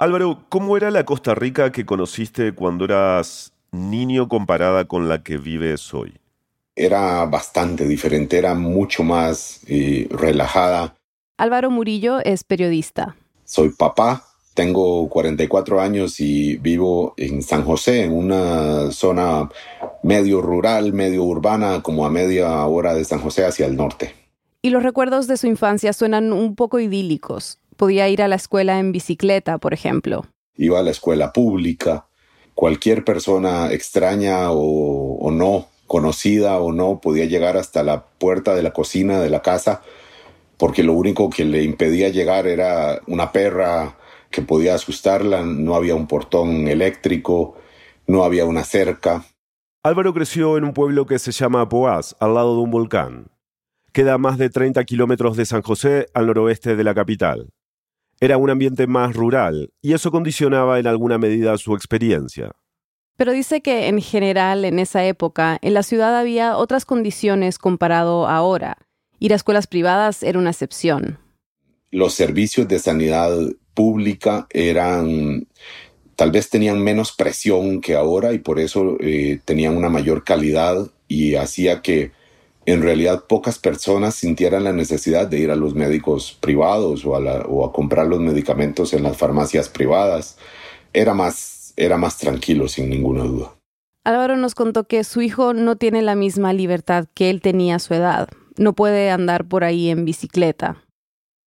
Álvaro, ¿cómo era la Costa Rica que conociste cuando eras niño comparada con la que vives hoy? Era bastante diferente, era mucho más eh, relajada. Álvaro Murillo es periodista. Soy papá, tengo 44 años y vivo en San José, en una zona medio rural, medio urbana, como a media hora de San José hacia el norte. Y los recuerdos de su infancia suenan un poco idílicos. Podía ir a la escuela en bicicleta, por ejemplo. Iba a la escuela pública. Cualquier persona extraña o, o no, conocida o no, podía llegar hasta la puerta de la cocina de la casa porque lo único que le impedía llegar era una perra que podía asustarla, no había un portón eléctrico, no había una cerca. Álvaro creció en un pueblo que se llama Poás, al lado de un volcán. Queda a más de 30 kilómetros de San José, al noroeste de la capital. Era un ambiente más rural, y eso condicionaba en alguna medida su experiencia. Pero dice que en general en esa época en la ciudad había otras condiciones comparado a ahora. Ir a escuelas privadas era una excepción. Los servicios de sanidad pública eran, tal vez tenían menos presión que ahora y por eso eh, tenían una mayor calidad y hacía que en realidad pocas personas sintieran la necesidad de ir a los médicos privados o a, o a comprar los medicamentos en las farmacias privadas. Era más, era más tranquilo, sin ninguna duda. Álvaro nos contó que su hijo no tiene la misma libertad que él tenía a su edad. No puede andar por ahí en bicicleta.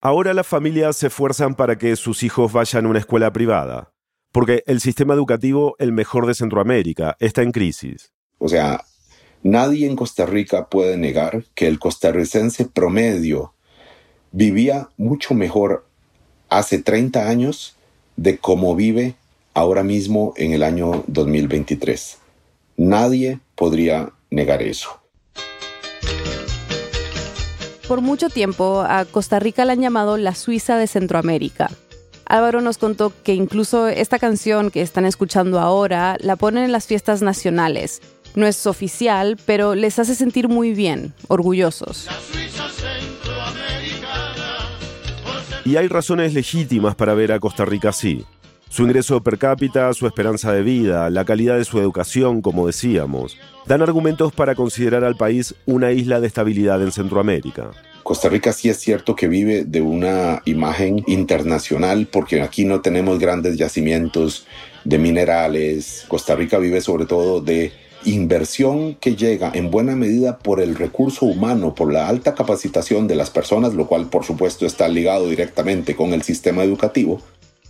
Ahora las familias se esfuerzan para que sus hijos vayan a una escuela privada, porque el sistema educativo, el mejor de Centroamérica, está en crisis. O sea, nadie en Costa Rica puede negar que el costarricense promedio vivía mucho mejor hace 30 años de cómo vive ahora mismo en el año 2023. Nadie podría negar eso. Por mucho tiempo a Costa Rica la han llamado la Suiza de Centroamérica. Álvaro nos contó que incluso esta canción que están escuchando ahora la ponen en las fiestas nacionales. No es oficial, pero les hace sentir muy bien, orgullosos. Y hay razones legítimas para ver a Costa Rica así. Su ingreso per cápita, su esperanza de vida, la calidad de su educación, como decíamos, dan argumentos para considerar al país una isla de estabilidad en Centroamérica. Costa Rica sí es cierto que vive de una imagen internacional porque aquí no tenemos grandes yacimientos de minerales. Costa Rica vive sobre todo de inversión que llega en buena medida por el recurso humano, por la alta capacitación de las personas, lo cual por supuesto está ligado directamente con el sistema educativo,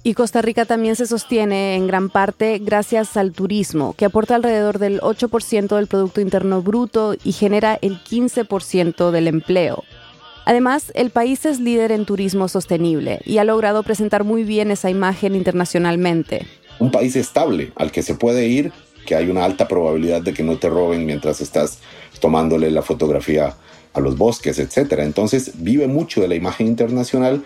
y Costa Rica también se sostiene en gran parte gracias al turismo, que aporta alrededor del 8% del Producto Interno Bruto y genera el 15% del empleo. Además, el país es líder en turismo sostenible y ha logrado presentar muy bien esa imagen internacionalmente. Un país estable al que se puede ir, que hay una alta probabilidad de que no te roben mientras estás tomándole la fotografía a los bosques, etc. Entonces vive mucho de la imagen internacional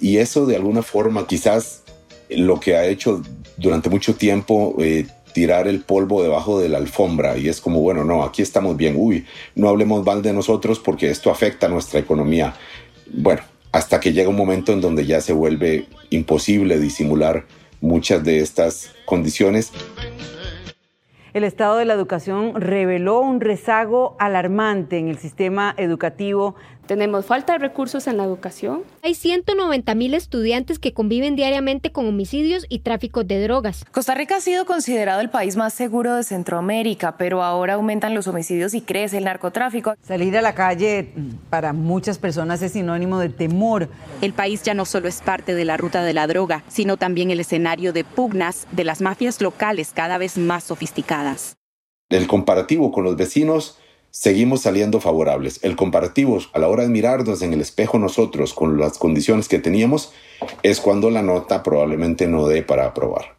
y eso de alguna forma quizás lo que ha hecho durante mucho tiempo eh, tirar el polvo debajo de la alfombra y es como, bueno, no, aquí estamos bien, uy, no hablemos mal de nosotros porque esto afecta a nuestra economía. Bueno, hasta que llega un momento en donde ya se vuelve imposible disimular muchas de estas condiciones. El estado de la educación reveló un rezago alarmante en el sistema educativo tenemos falta de recursos en la educación. Hay 190 mil estudiantes que conviven diariamente con homicidios y tráfico de drogas. Costa Rica ha sido considerado el país más seguro de Centroamérica, pero ahora aumentan los homicidios y crece el narcotráfico. Salir a la calle para muchas personas es sinónimo de temor. El país ya no solo es parte de la ruta de la droga, sino también el escenario de pugnas de las mafias locales cada vez más sofisticadas. El comparativo con los vecinos seguimos saliendo favorables. El comparativo a la hora de mirarnos en el espejo nosotros con las condiciones que teníamos es cuando la nota probablemente no dé para aprobar.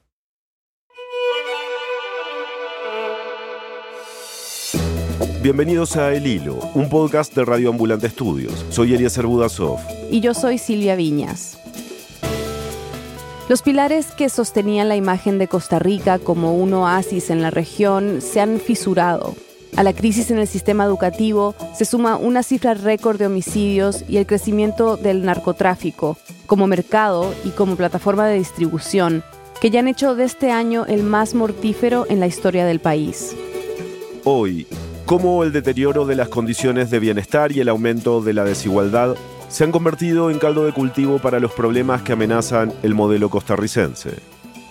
Bienvenidos a El Hilo, un podcast de Radio Ambulante Estudios. Soy Eliezer Budasov. Y yo soy Silvia Viñas. Los pilares que sostenían la imagen de Costa Rica como un oasis en la región se han fisurado a la crisis en el sistema educativo se suma una cifra récord de homicidios y el crecimiento del narcotráfico como mercado y como plataforma de distribución, que ya han hecho de este año el más mortífero en la historia del país. Hoy, cómo el deterioro de las condiciones de bienestar y el aumento de la desigualdad se han convertido en caldo de cultivo para los problemas que amenazan el modelo costarricense.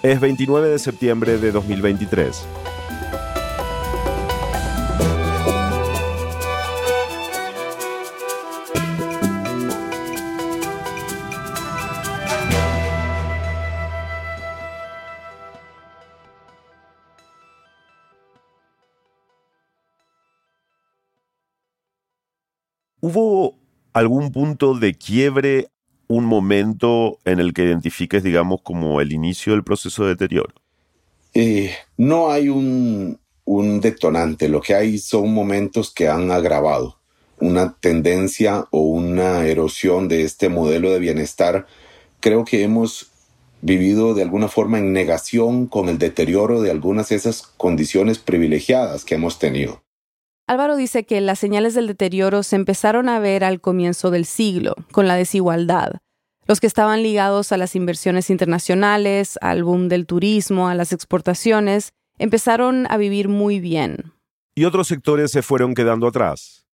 Es 29 de septiembre de 2023. Algún punto de quiebre, un momento en el que identifiques, digamos, como el inicio del proceso de deterioro? Eh, no hay un, un detonante, lo que hay son momentos que han agravado una tendencia o una erosión de este modelo de bienestar. Creo que hemos vivido de alguna forma en negación con el deterioro de algunas de esas condiciones privilegiadas que hemos tenido. Álvaro dice que las señales del deterioro se empezaron a ver al comienzo del siglo, con la desigualdad. Los que estaban ligados a las inversiones internacionales, al boom del turismo, a las exportaciones, empezaron a vivir muy bien. Y otros sectores se fueron quedando atrás.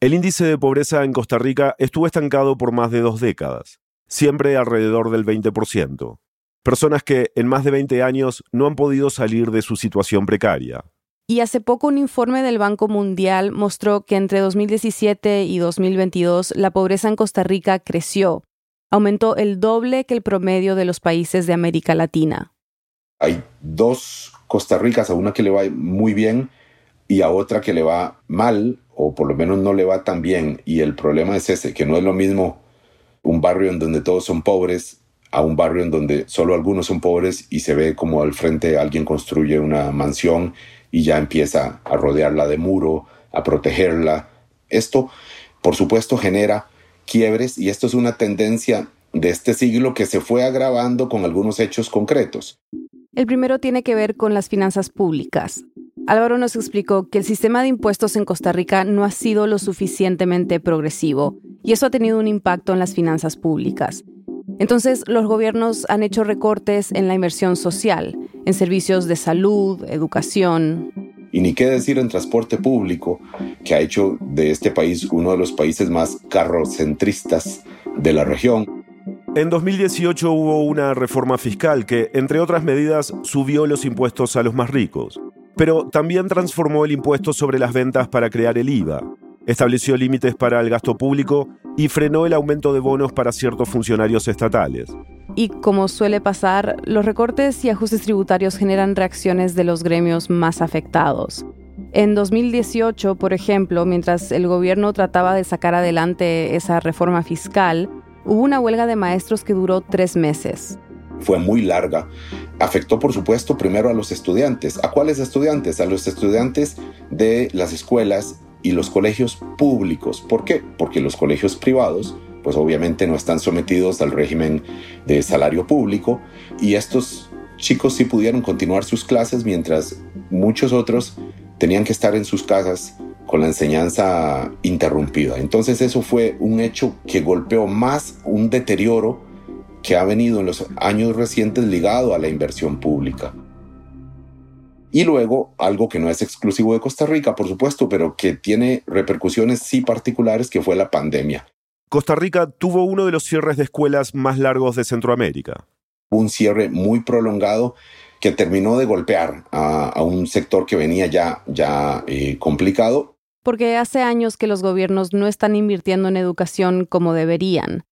El índice de pobreza en Costa Rica estuvo estancado por más de dos décadas, siempre alrededor del 20%. Personas que en más de 20 años no han podido salir de su situación precaria. Y hace poco un informe del Banco Mundial mostró que entre 2017 y 2022 la pobreza en Costa Rica creció. Aumentó el doble que el promedio de los países de América Latina. Hay dos Costa Ricas, a una que le va muy bien y a otra que le va mal, o por lo menos no le va tan bien. Y el problema es ese, que no es lo mismo un barrio en donde todos son pobres a un barrio en donde solo algunos son pobres y se ve como al frente alguien construye una mansión y ya empieza a rodearla de muro, a protegerla. Esto, por supuesto, genera quiebres y esto es una tendencia de este siglo que se fue agravando con algunos hechos concretos. El primero tiene que ver con las finanzas públicas. Álvaro nos explicó que el sistema de impuestos en Costa Rica no ha sido lo suficientemente progresivo y eso ha tenido un impacto en las finanzas públicas. Entonces, los gobiernos han hecho recortes en la inversión social, en servicios de salud, educación. Y ni qué decir en transporte público, que ha hecho de este país uno de los países más carrocentristas de la región. En 2018 hubo una reforma fiscal que, entre otras medidas, subió los impuestos a los más ricos, pero también transformó el impuesto sobre las ventas para crear el IVA, estableció límites para el gasto público y frenó el aumento de bonos para ciertos funcionarios estatales. Y como suele pasar, los recortes y ajustes tributarios generan reacciones de los gremios más afectados. En 2018, por ejemplo, mientras el gobierno trataba de sacar adelante esa reforma fiscal, hubo una huelga de maestros que duró tres meses. Fue muy larga. Afectó, por supuesto, primero a los estudiantes. ¿A cuáles estudiantes? A los estudiantes de las escuelas y los colegios públicos. ¿Por qué? Porque los colegios privados, pues obviamente no están sometidos al régimen de salario público y estos chicos sí pudieron continuar sus clases mientras muchos otros tenían que estar en sus casas con la enseñanza interrumpida. Entonces eso fue un hecho que golpeó más un deterioro que ha venido en los años recientes ligado a la inversión pública. Y luego, algo que no es exclusivo de Costa Rica, por supuesto, pero que tiene repercusiones sí particulares, que fue la pandemia. Costa Rica tuvo uno de los cierres de escuelas más largos de Centroamérica. Un cierre muy prolongado que terminó de golpear a, un sector que venía ya, ya eh, complicado. Porque hace años que los gobiernos no están invirtiendo en educación como deberían.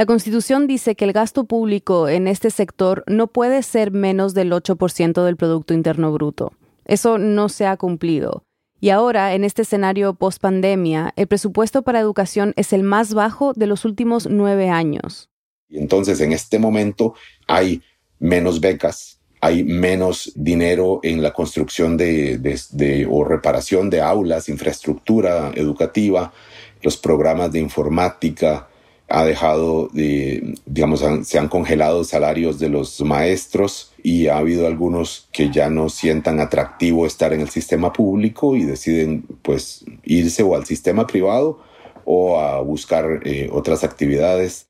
La Constitución dice que el gasto público en este sector no puede ser menos del 8% del Producto Interno Bruto. Eso no se ha cumplido. Y ahora, en este escenario post-pandemia, el presupuesto para educación es el más bajo de los últimos nueve años. Y entonces, en este momento, hay menos becas, hay menos dinero en la construcción de, o reparación de aulas, infraestructura educativa, los programas de informática, ha dejado, de, digamos, se han congelado salarios de los maestros y ha habido algunos que ya no sientan atractivo estar en el sistema público y deciden pues irse o al sistema privado o a buscar eh, otras actividades.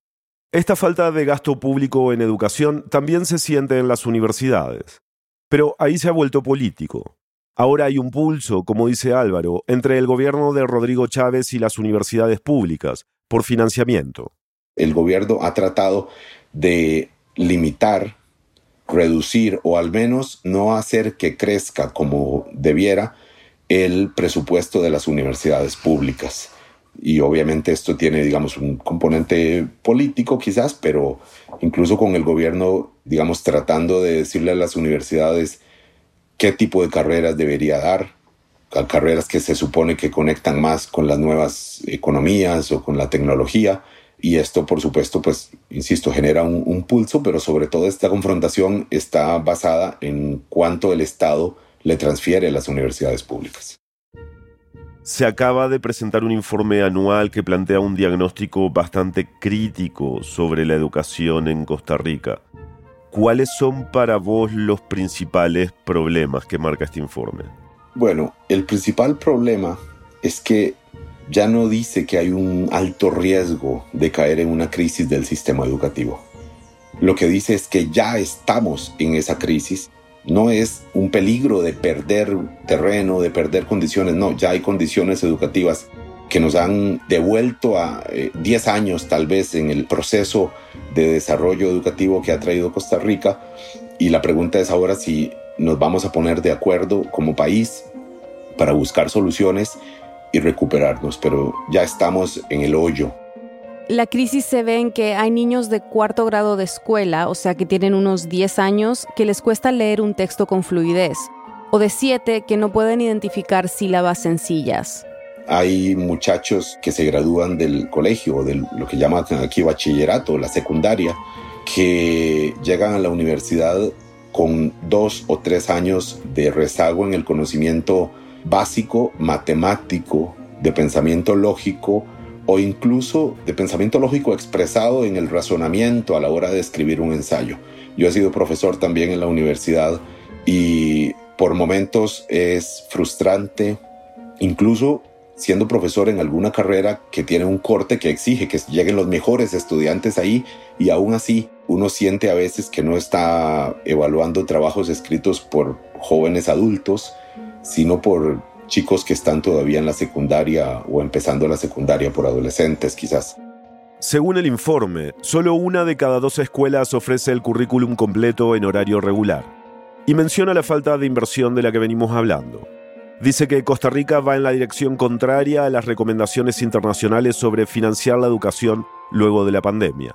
Esta falta de gasto público en educación también se siente en las universidades. Pero ahí se ha vuelto político. Ahora hay un pulso, como dice Álvaro, entre el gobierno de Rodrigo Chávez y las universidades públicas, por financiamiento. El gobierno ha tratado de limitar, reducir o al menos no hacer que crezca como debiera el presupuesto de las universidades públicas. Y obviamente esto tiene, digamos, un componente político quizás, pero incluso con el gobierno, digamos, tratando de decirle a las universidades qué tipo de carreras debería dar, carreras que se supone que conectan más con las nuevas economías o con la tecnología. Y esto, por supuesto, pues, insisto, genera un, pulso, pero sobre todo esta confrontación está basada en cuánto el Estado le transfiere a las universidades públicas. Se acaba de presentar un informe anual que plantea un diagnóstico bastante crítico sobre la educación en Costa Rica. ¿Cuáles son para vos los principales problemas que marca este informe? Bueno, el principal problema es que ya no dice que hay un alto riesgo de caer en una crisis del sistema educativo. Lo que dice es que ya estamos en esa crisis no es un peligro de perder terreno, de perder condiciones, no, ya hay condiciones educativas que nos han devuelto a 10 eh, años tal vez en el proceso de desarrollo educativo que ha traído Costa Rica y la pregunta es ahora si nos vamos a poner de acuerdo como país para buscar soluciones y recuperarnos, pero ya estamos en el hoyo la crisis se ve en que hay niños de cuarto grado de escuela, o sea que tienen unos 10 años, que les cuesta leer un texto con fluidez, o de 7 que no pueden identificar sílabas sencillas. Hay muchachos que se gradúan del colegio, o de lo que llaman aquí bachillerato, la secundaria, que llegan a la universidad con dos o tres años de rezago en el conocimiento básico, matemático, de pensamiento lógico, o incluso de pensamiento lógico expresado en el razonamiento a la hora de escribir un ensayo. Yo he sido profesor también en la universidad y por momentos es frustrante, incluso siendo profesor en alguna carrera que tiene un corte que exige que lleguen los mejores estudiantes ahí y aún así uno siente a veces que no está evaluando trabajos escritos por jóvenes adultos, sino por chicos que están todavía en la secundaria o empezando la secundaria por adolescentes quizás. Según el informe, solo una de cada dos escuelas ofrece el currículum completo en horario regular. Y menciona la falta de inversión de la que venimos hablando. Dice que Costa Rica va en la dirección contraria a las recomendaciones internacionales sobre financiar la educación luego de la pandemia.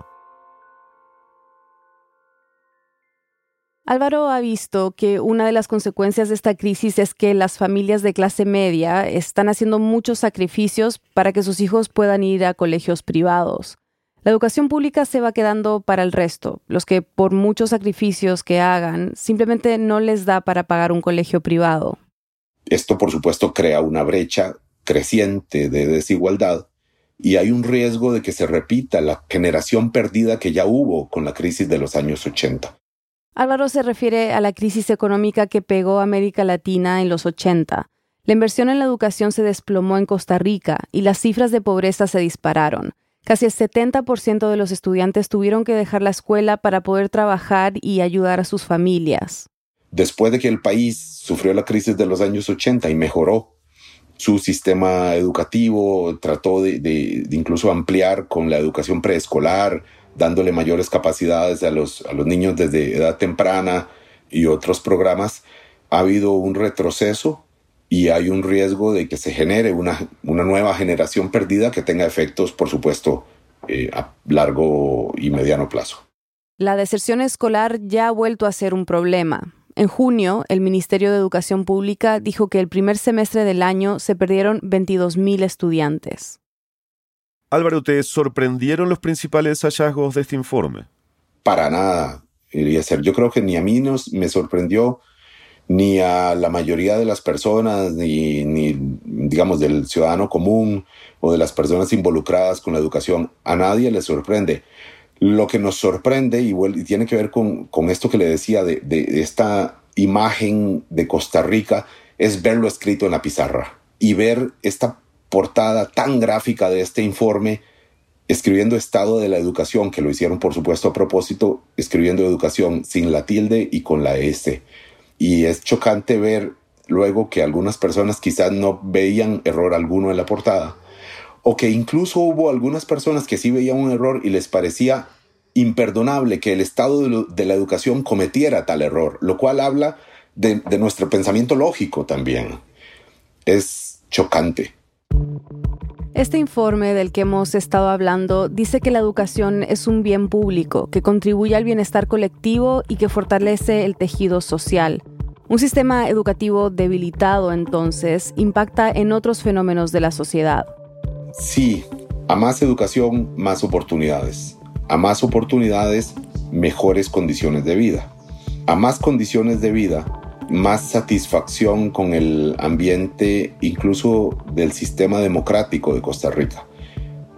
Álvaro ha visto que una de las consecuencias de esta crisis es que las familias de clase media están haciendo muchos sacrificios para que sus hijos puedan ir a colegios privados. La educación pública se va quedando para el resto, los que por muchos sacrificios que hagan simplemente no les da para pagar un colegio privado. Esto por supuesto crea una brecha creciente de desigualdad y hay un riesgo de que se repita la generación perdida que ya hubo con la crisis de los años 80. Álvaro se refiere a la crisis económica que pegó a América Latina en los 80. La inversión en la educación se desplomó en Costa Rica y las cifras de pobreza se dispararon. Casi el 70% de los estudiantes tuvieron que dejar la escuela para poder trabajar y ayudar a sus familias. Después de que el país sufrió la crisis de los años 80 y mejoró su sistema educativo, trató de, incluso ampliar con la educación preescolar, dándole mayores capacidades a los, niños desde edad temprana y otros programas, ha habido un retroceso y hay un riesgo de que se genere una, una nueva generación perdida que tenga efectos, por supuesto, eh, a largo y mediano plazo. La deserción escolar ya ha vuelto a ser un problema. En junio, el Ministerio de Educación Pública dijo que el primer semestre del año se perdieron 22.000 estudiantes. Álvaro, ¿te sorprendieron los principales hallazgos de este informe? Para nada, ser. Yo creo que ni a mí nos, me sorprendió, ni a la mayoría de las personas, ni, ni, digamos del ciudadano común o de las personas involucradas con la educación. A nadie le sorprende. Lo que nos sorprende, y, tiene que ver con, esto que le decía de, de esta imagen de Costa Rica, es verlo escrito en la pizarra y ver esta portada tan gráfica de este informe escribiendo estado de la educación, que lo hicieron por supuesto a propósito, escribiendo educación sin la tilde y con la S. Y es chocante ver luego que algunas personas quizás no veían error alguno en la portada, o que incluso hubo algunas personas que sí veían un error y les parecía imperdonable que el Estado de, la educación cometiera tal error, lo cual habla de, nuestro pensamiento lógico también. Es chocante. Este informe del que hemos estado hablando dice que la educación es un bien público, que contribuye al bienestar colectivo y que fortalece el tejido social. Un sistema educativo debilitado entonces impacta en otros fenómenos de la sociedad. Sí, a más educación, más oportunidades. A más oportunidades, mejores condiciones de vida. A más condiciones de vida, más satisfacción con el ambiente incluso del sistema democrático de Costa Rica.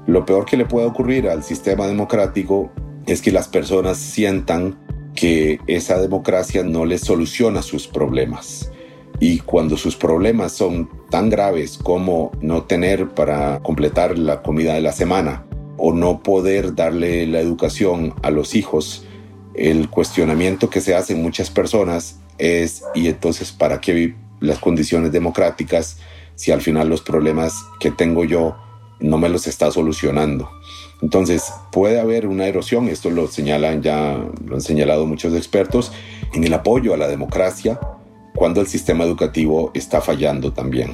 Lo peor que le puede ocurrir al sistema democrático es que las personas sientan que esa democracia no les soluciona sus problemas. Y cuando sus problemas son tan graves como no tener para completar la comida de la semana o no poder darle la educación a los hijos, el cuestionamiento que se hace en muchas personas es, ¿y entonces para qué las condiciones democráticas si al final los problemas que tengo yo no me los está solucionando? Entonces, puede haber una erosión, esto lo señalan ya, lo han señalado muchos expertos, en el apoyo a la democracia cuando el sistema educativo está fallando también.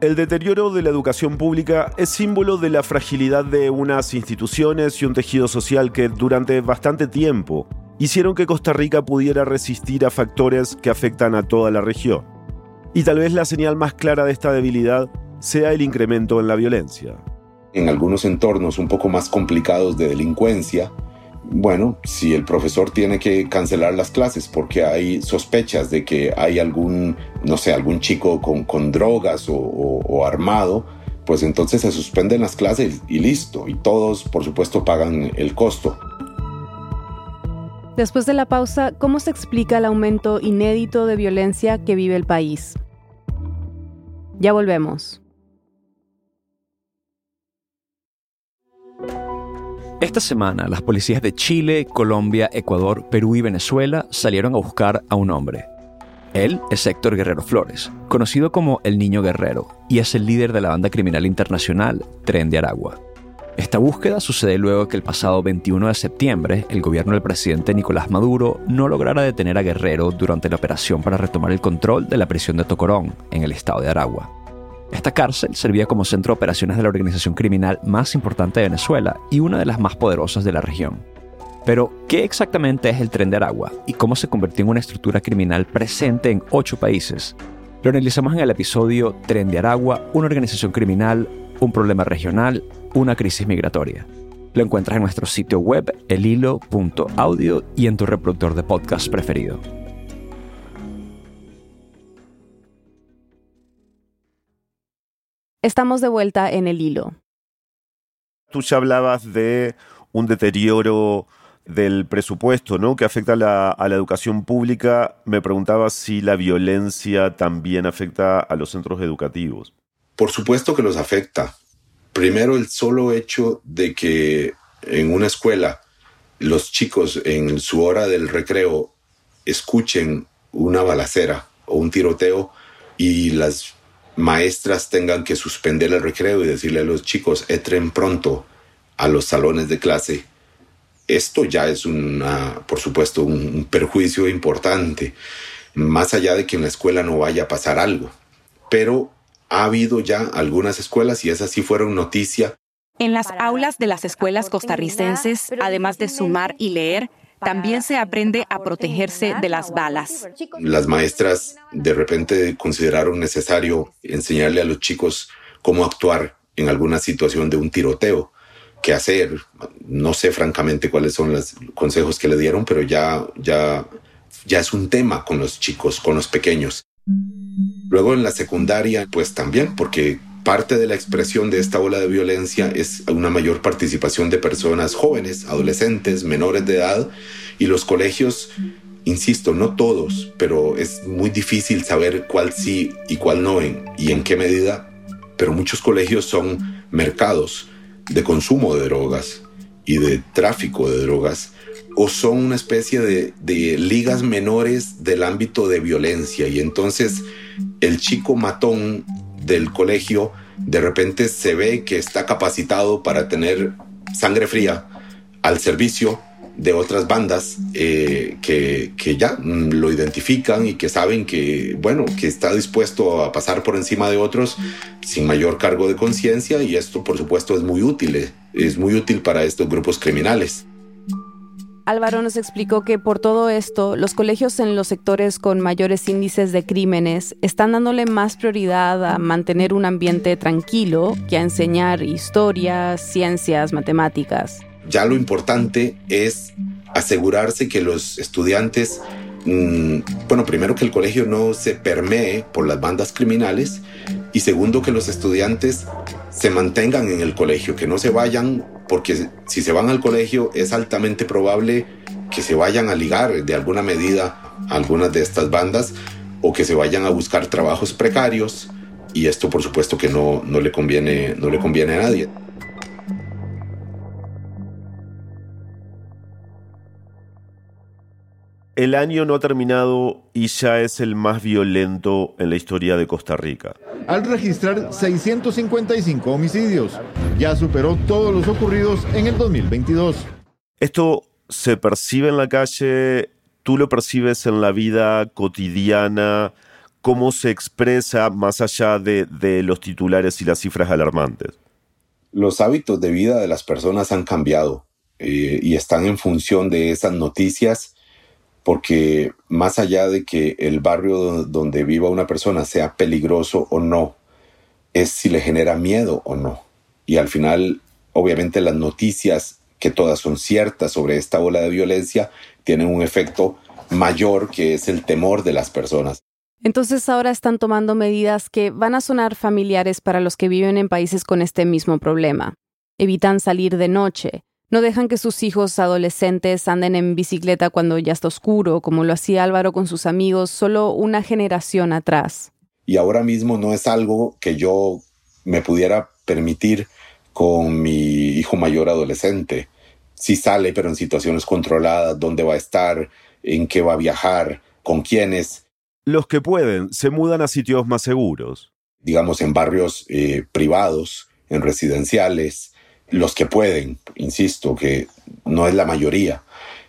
El deterioro de la educación pública es símbolo de la fragilidad de unas instituciones y un tejido social que durante bastante tiempo hicieron que Costa Rica pudiera resistir a factores que afectan a toda la región. Y tal vez la señal más clara de esta debilidad sea el incremento en la violencia en algunos entornos un poco más complicados de delincuencia, bueno, si el profesor tiene que cancelar las clases porque hay sospechas de que hay algún, no sé, algún chico con, drogas o, armado, pues entonces se suspenden las clases y listo, y todos, por supuesto, pagan el costo. Después de la pausa, ¿cómo se explica el aumento inédito de violencia que vive el país? Ya volvemos. Esta semana, las policías de Chile, Colombia, Ecuador, Perú y Venezuela salieron a buscar a un hombre. Él es Héctor Guerrero Flores, conocido como el Niño Guerrero, y es el líder de la banda criminal internacional Tren de Aragua. Esta búsqueda sucede luego que el pasado 21 de septiembre el gobierno del presidente Nicolás Maduro no lograra detener a Guerrero durante la operación para retomar el control de la prisión de Tocorón, en el estado de Aragua. Esta cárcel servía como centro de operaciones de la organización criminal más importante de Venezuela y una de las más poderosas de la región. Pero, ¿qué exactamente es el Tren de Aragua y cómo se convirtió en una estructura criminal presente en ocho países? Lo analizamos en el episodio Tren de Aragua, una organización criminal, un problema regional, una crisis migratoria. Lo encuentras en nuestro sitio web elhilo.audio y en tu reproductor de podcast preferido. Estamos de vuelta en el hilo. Tú ya hablabas de un deterioro del presupuesto, ¿no? Que afecta a la, a la, educación pública. Me preguntaba si la violencia también afecta a los centros educativos. Por supuesto que los afecta. Primero, el solo hecho de que en una escuela los chicos en su hora del recreo escuchen una balacera o un tiroteo y las maestras tengan que suspender el recreo y decirle a los chicos, entren pronto a los salones de clase, esto ya es una, por supuesto, un, perjuicio importante, más allá de que en la escuela no vaya a pasar algo. Pero ha habido ya algunas escuelas, y esas sí fueron noticia. En las aulas de las escuelas costarricenses, además de sumar y leer, también se aprende a protegerse de las balas. Las maestras de repente consideraron necesario enseñarle a los chicos cómo actuar en alguna situación de un tiroteo, qué hacer. No sé francamente cuáles son los consejos que le dieron, pero ya, ya, ya es un tema con los chicos, con los pequeños. Luego en la secundaria, pues también, porque Parte de la expresión de esta ola de violencia es una mayor participación de personas jóvenes, adolescentes, menores de edad y los colegios, insisto, no todos, pero es muy difícil saber cuál sí y cuál no y en qué medida, pero muchos colegios son mercados de consumo de drogas y de tráfico de drogas o son una especie de, de, ligas menores del ámbito de violencia y entonces el chico matón del colegio de repente se ve que está capacitado para tener sangre fría al servicio de otras bandas eh, que, que, ya mm, lo identifican y que saben que, bueno, que está dispuesto a pasar por encima de otros sin mayor cargo de conciencia y esto por supuesto es muy útil, eh, es muy útil para estos grupos criminales. Álvaro nos explicó que por todo esto, los colegios en los sectores con mayores índices de crímenes están dándole más prioridad a mantener un ambiente tranquilo que a enseñar historias, ciencias, matemáticas. Ya lo importante es asegurarse que los estudiantes, mm, bueno, primero que el colegio no se permee por las bandas criminales y segundo que los estudiantes se mantengan en el colegio, que no se vayan, porque si se van al colegio es altamente probable que se vayan a ligar de alguna medida a algunas de estas bandas o que se vayan a buscar trabajos precarios y esto por supuesto que no, no, le, conviene, no le conviene a nadie. El año no ha terminado y ya es el más violento en la historia de Costa Rica. Al registrar 655 homicidios, ya superó todos los ocurridos en el 2022. Esto se percibe en la calle, tú lo percibes en la vida cotidiana, cómo se expresa más allá de, de los titulares y las cifras alarmantes. Los hábitos de vida de las personas han cambiado eh, y están en función de esas noticias porque más allá de que el barrio donde viva una persona sea peligroso o no, es si le genera miedo o no. Y al final, obviamente las noticias, que todas son ciertas sobre esta ola de violencia, tienen un efecto mayor que es el temor de las personas. Entonces ahora están tomando medidas que van a sonar familiares para los que viven en países con este mismo problema. Evitan salir de noche, no dejan que sus hijos adolescentes anden en bicicleta cuando ya está oscuro, como lo hacía Álvaro con sus amigos solo una generación atrás. Y ahora mismo no es algo que yo me pudiera permitir con mi hijo mayor adolescente. Si sale, pero en situaciones controladas, dónde va a estar, en qué va a viajar, con quiénes. Los que pueden se mudan a sitios más seguros. Digamos, en barrios eh, privados, en residenciales, los que pueden, insisto, que no es la mayoría,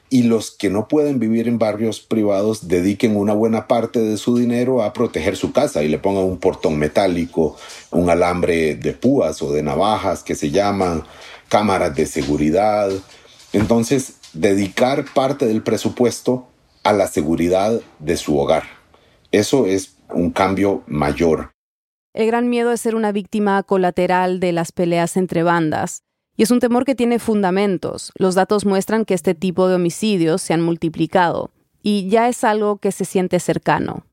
y los que no pueden vivir en barrios privados dediquen una buena parte de su dinero a proteger su casa y le pongan un portón metálico, un alambre de púas o de navajas que se llaman, cámaras de seguridad. Entonces, dedicar parte del presupuesto a la seguridad de su hogar. Eso es un cambio mayor. El gran miedo es ser una víctima colateral de las peleas entre bandas. Y es un temor que tiene fundamentos. Los datos muestran que este tipo de homicidios se han multiplicado y ya es algo que se siente cercano.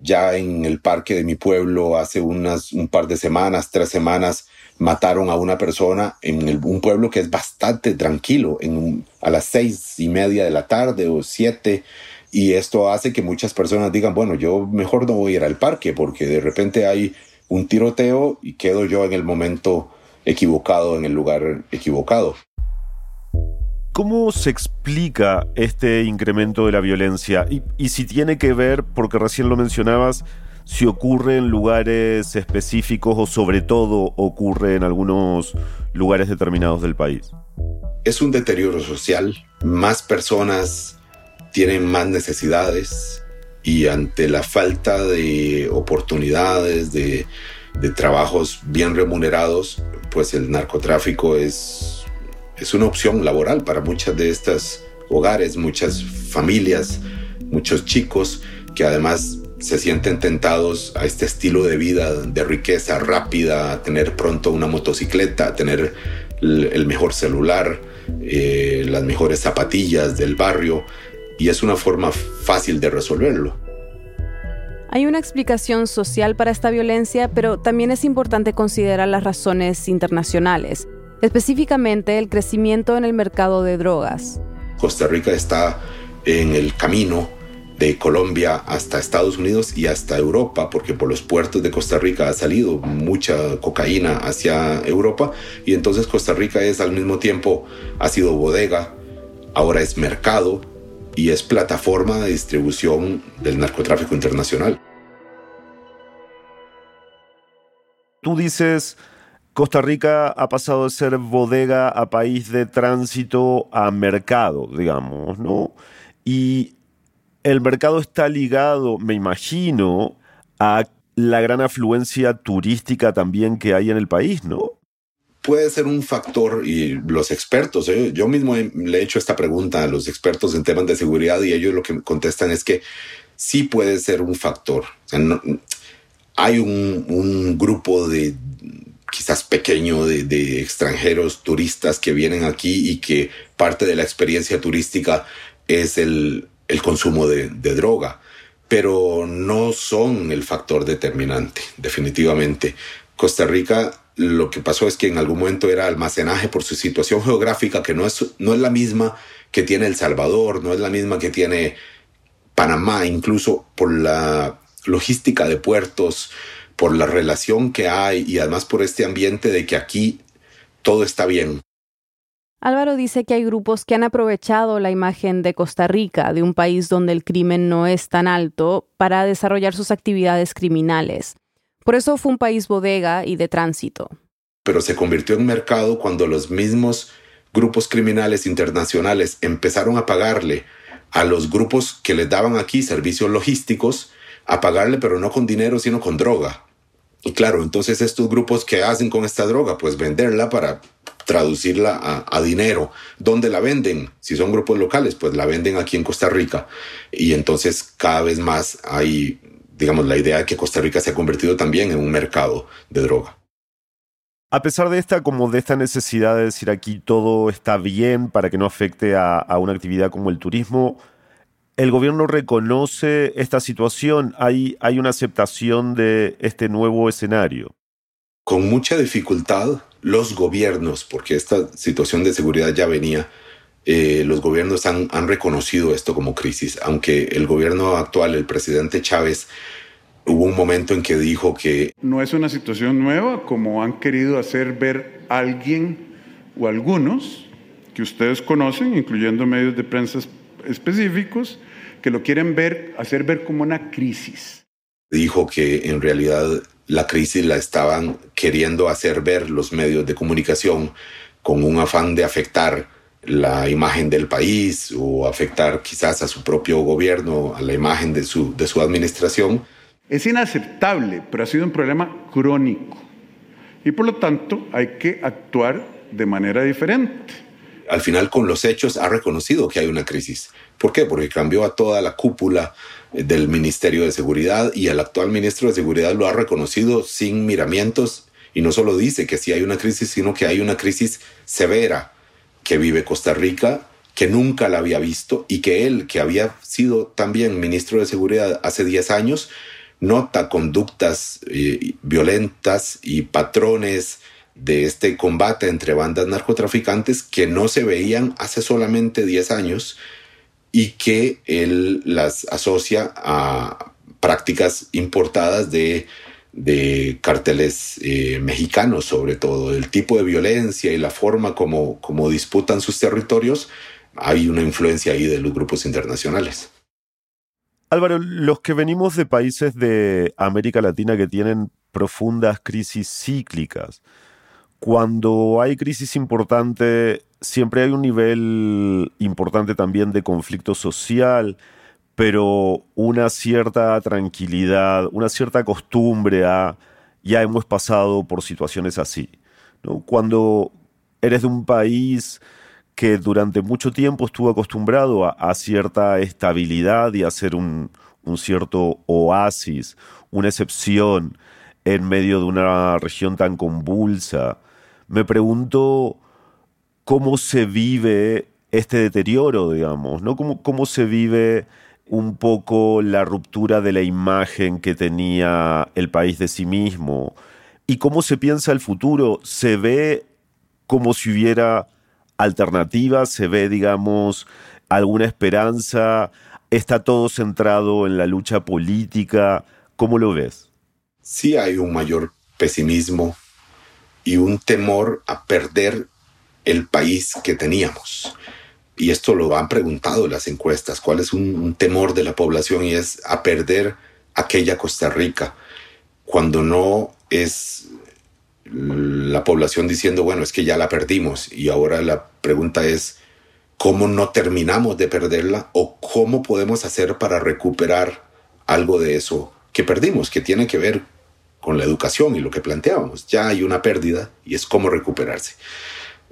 Ya en el parque de mi pueblo hace unas, un par de semanas, tres semanas, mataron a una persona en un pueblo que es bastante tranquilo, a las seis y media de la tarde o siete. Y esto hace que muchas personas digan, bueno, yo mejor no voy a ir al parque porque de repente hay un tiroteo y quedo yo en el momento equivocado en el lugar equivocado. ¿Cómo se explica este incremento de la violencia? Y, si tiene que ver, porque recién lo mencionabas, si ocurre en lugares específicos o sobre todo ocurre en algunos lugares determinados del país. Es un deterioro social, más personas tienen más necesidades y ante la falta de oportunidades, de, de trabajos bien remunerados, pues el narcotráfico es, es una opción laboral para muchas de estas hogares, muchas familias, muchos chicos que además se sienten tentados a este estilo de vida de riqueza rápida, tener pronto una motocicleta, tener el mejor celular, eh, las mejores zapatillas del barrio, y es una forma fácil de resolverlo. Hay una explicación social para esta violencia, pero también es importante considerar las razones internacionales, específicamente el crecimiento en el mercado de drogas. Costa Rica está en el camino de Colombia hasta Estados Unidos y hasta Europa, porque por los puertos de Costa Rica ha salido mucha cocaína hacia Europa y entonces Costa Rica es al mismo tiempo, ha sido bodega, ahora es mercado y es plataforma de distribución del narcotráfico internacional. Tú dices, Costa Rica ha pasado de ser bodega a país de tránsito a mercado, digamos, ¿no? Y el mercado está ligado, me imagino, a la gran afluencia turística también que hay en el país, ¿no? Puede ser un factor y los expertos, ¿eh? yo mismo le he hecho esta pregunta a los expertos en temas de seguridad y ellos lo que me contestan es que sí puede ser un factor. hay un, grupo de quizás pequeño de, de extranjeros turistas que vienen aquí y que parte de la experiencia turística es el, el consumo de, droga, pero no son el factor determinante, definitivamente. Costa Rica lo que pasó es que en algún momento era almacenaje por su situación geográfica, que no es, no es la misma que tiene El Salvador, no es la misma que tiene Panamá, incluso por la logística de puertos, por la relación que hay y además por este ambiente de que aquí todo está bien. Álvaro dice que hay grupos que han aprovechado la imagen de Costa Rica, de un país donde el crimen no es tan alto, para desarrollar sus actividades criminales. Por eso fue un país bodega y de tránsito. Pero se convirtió en mercado cuando los mismos grupos criminales internacionales empezaron a pagarle a los grupos que les daban aquí servicios logísticos, a pagarle pero no con dinero, sino con droga. Y claro, entonces estos grupos que hacen con esta droga, pues venderla para traducirla a, dinero. ¿Dónde la venden? Si son grupos locales, pues la venden aquí en Costa Rica. Y entonces cada vez más hay, digamos, la idea de que Costa Rica se ha convertido también en un mercado de droga. A pesar de esta, como de esta necesidad de decir aquí todo está bien para que no afecte a, a una actividad como el turismo, el gobierno reconoce esta situación, hay, hay una aceptación de este nuevo escenario. Con mucha dificultad, los gobiernos, porque esta situación de seguridad ya venía, eh, los gobiernos han, han, reconocido esto como crisis, aunque el gobierno actual, el presidente Chávez, hubo un momento en que dijo que... No es una situación nueva como han querido hacer ver alguien o algunos que ustedes conocen, incluyendo medios de prensa específicos, que lo quieren ver, hacer ver como una crisis. Dijo que en realidad la crisis la estaban queriendo hacer ver los medios de comunicación con un afán de afectar la imagen del país o afectar quizás a su propio gobierno, a la imagen de su, de su administración. Es inaceptable, pero ha sido un problema crónico. Y por lo tanto hay que actuar de manera diferente al final con los hechos ha reconocido que hay una crisis. ¿Por qué? Porque cambió a toda la cúpula eh, del Ministerio de Seguridad y el actual ministro de Seguridad lo ha reconocido sin miramientos y no solo dice que sí hay una crisis, sino que hay una crisis severa que vive Costa Rica, que nunca la había visto y que él, que había sido también ministro de Seguridad hace 10 años, nota conductas eh, violentas y patrones de este combate entre bandas narcotraficantes que no se veían hace solamente 10 años y que él las asocia a prácticas importadas de, de carteles eh, mexicanos, sobre todo. El tipo de violencia y la forma como, como disputan sus territorios, hay una influencia ahí de los grupos internacionales. Álvaro, los que venimos de países de América Latina que tienen profundas crisis cíclicas, cuando hay crisis importante, siempre hay un nivel importante también de conflicto social, pero una cierta tranquilidad, una cierta costumbre a ya hemos pasado por situaciones así. Cuando eres de un país que durante mucho tiempo estuvo acostumbrado a, cierta estabilidad y a ser un, un cierto oasis, una excepción en medio de una región tan convulsa, me pregunto cómo se vive este deterioro, digamos, ¿no? Cómo, cómo se vive un poco la ruptura de la imagen que tenía el país de sí mismo y cómo se piensa el futuro. Se ve como si hubiera alternativas, se ve, digamos, alguna esperanza. ¿Está todo centrado en la lucha política? ¿Cómo lo ves? Sí hay un mayor pesimismo y un temor a perder el país que teníamos. Y esto lo han preguntado las encuestas, cuál es un, temor de la población y es a perder aquella Costa Rica, cuando no es la población diciendo, bueno, es que ya la perdimos y ahora la pregunta es, ¿cómo no terminamos de perderla o cómo podemos hacer para recuperar algo de eso que perdimos, que tiene que ver con la educación y lo que planteábamos? Ya hay una pérdida y es cómo recuperarse.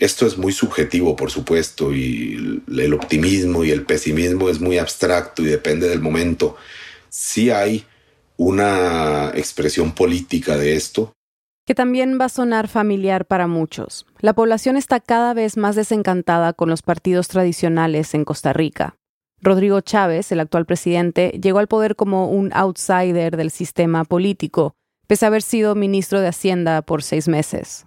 Esto es muy subjetivo, por supuesto, y el optimismo y el pesimismo es muy abstracto y depende del momento. Sí hay una expresión política de esto. Que también va a sonar familiar para muchos. La población está cada vez más desencantada con los partidos tradicionales en Costa Rica. Rodrigo Chávez, el actual presidente, llegó al poder como un outsider del sistema político, pese a haber sido ministro de Hacienda por seis meses.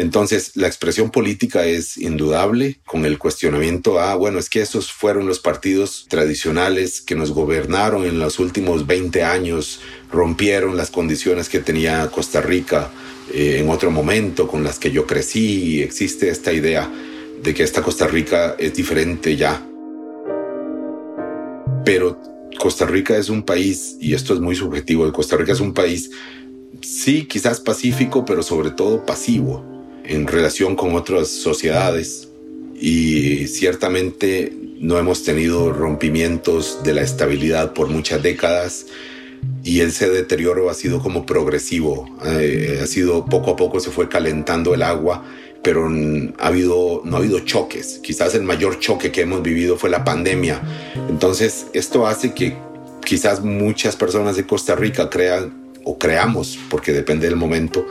Entonces, la expresión política es indudable con el cuestionamiento a, bueno, es que esos fueron los partidos tradicionales que nos gobernaron en los últimos 20 años, rompieron las condiciones que tenía Costa Rica eh, en otro momento con las que yo crecí existe esta idea de que esta Costa Rica es diferente ya. Pero Costa Rica es un país, y esto es muy subjetivo, Costa Rica es un país, sí, quizás pacífico, pero sobre todo pasivo en relación con otras sociedades y ciertamente no hemos tenido rompimientos de la estabilidad por muchas décadas y ese deterioro ha sido como progresivo, eh, ha sido poco a poco se fue calentando el agua, pero ha habido, no ha habido choques. Quizás el mayor choque que hemos vivido fue la pandemia. Entonces esto hace que quizás muchas personas de Costa Rica crean o creamos, porque depende del momento,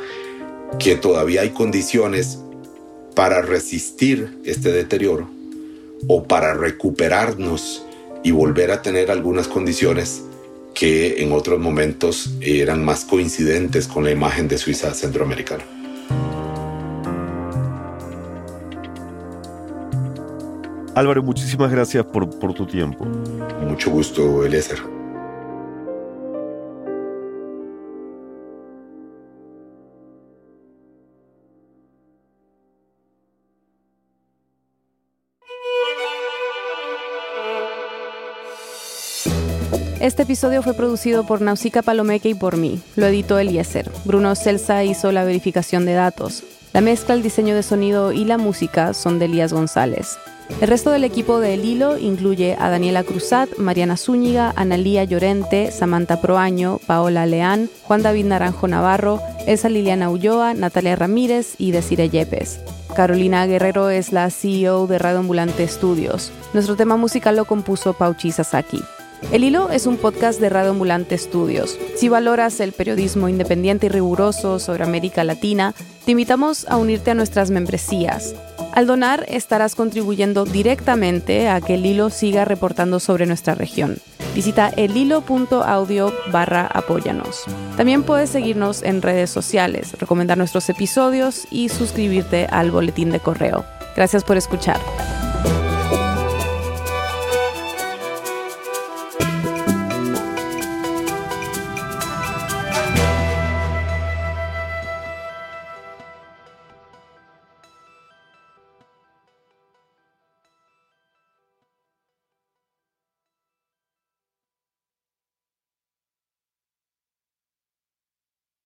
que todavía hay condiciones para resistir este deterioro o para recuperarnos y volver a tener algunas condiciones que en otros momentos eran más coincidentes con la imagen de Suiza centroamericana. Álvaro, muchísimas gracias por, por tu tiempo. Mucho gusto, Eliezer. Este episodio fue producido por Nausica Palomeque y por mí. Lo editó Eliezer. Bruno Celsa hizo la verificación de datos. La mezcla, el diseño de sonido y la música son de Elías González. El resto del equipo de El Hilo incluye a Daniela Cruzat, Mariana Zúñiga, Analía Llorente, Samantha Proaño, Paola Leán, Juan David Naranjo Navarro, Elsa Liliana Ulloa, Natalia Ramírez y Desire Yepes. Carolina Guerrero es la CEO de Radio Ambulante Studios. Nuestro tema musical lo compuso Pauchi Sasaki. El Hilo es un podcast de Radio Ambulante Estudios. Si valoras el periodismo independiente y riguroso sobre América Latina, te invitamos a unirte a nuestras membresías. Al donar estarás contribuyendo directamente a que el hilo siga reportando sobre nuestra región. Visita elhilo.audio barra apóyanos. También puedes seguirnos en redes sociales, recomendar nuestros episodios y suscribirte al boletín de correo. Gracias por escuchar.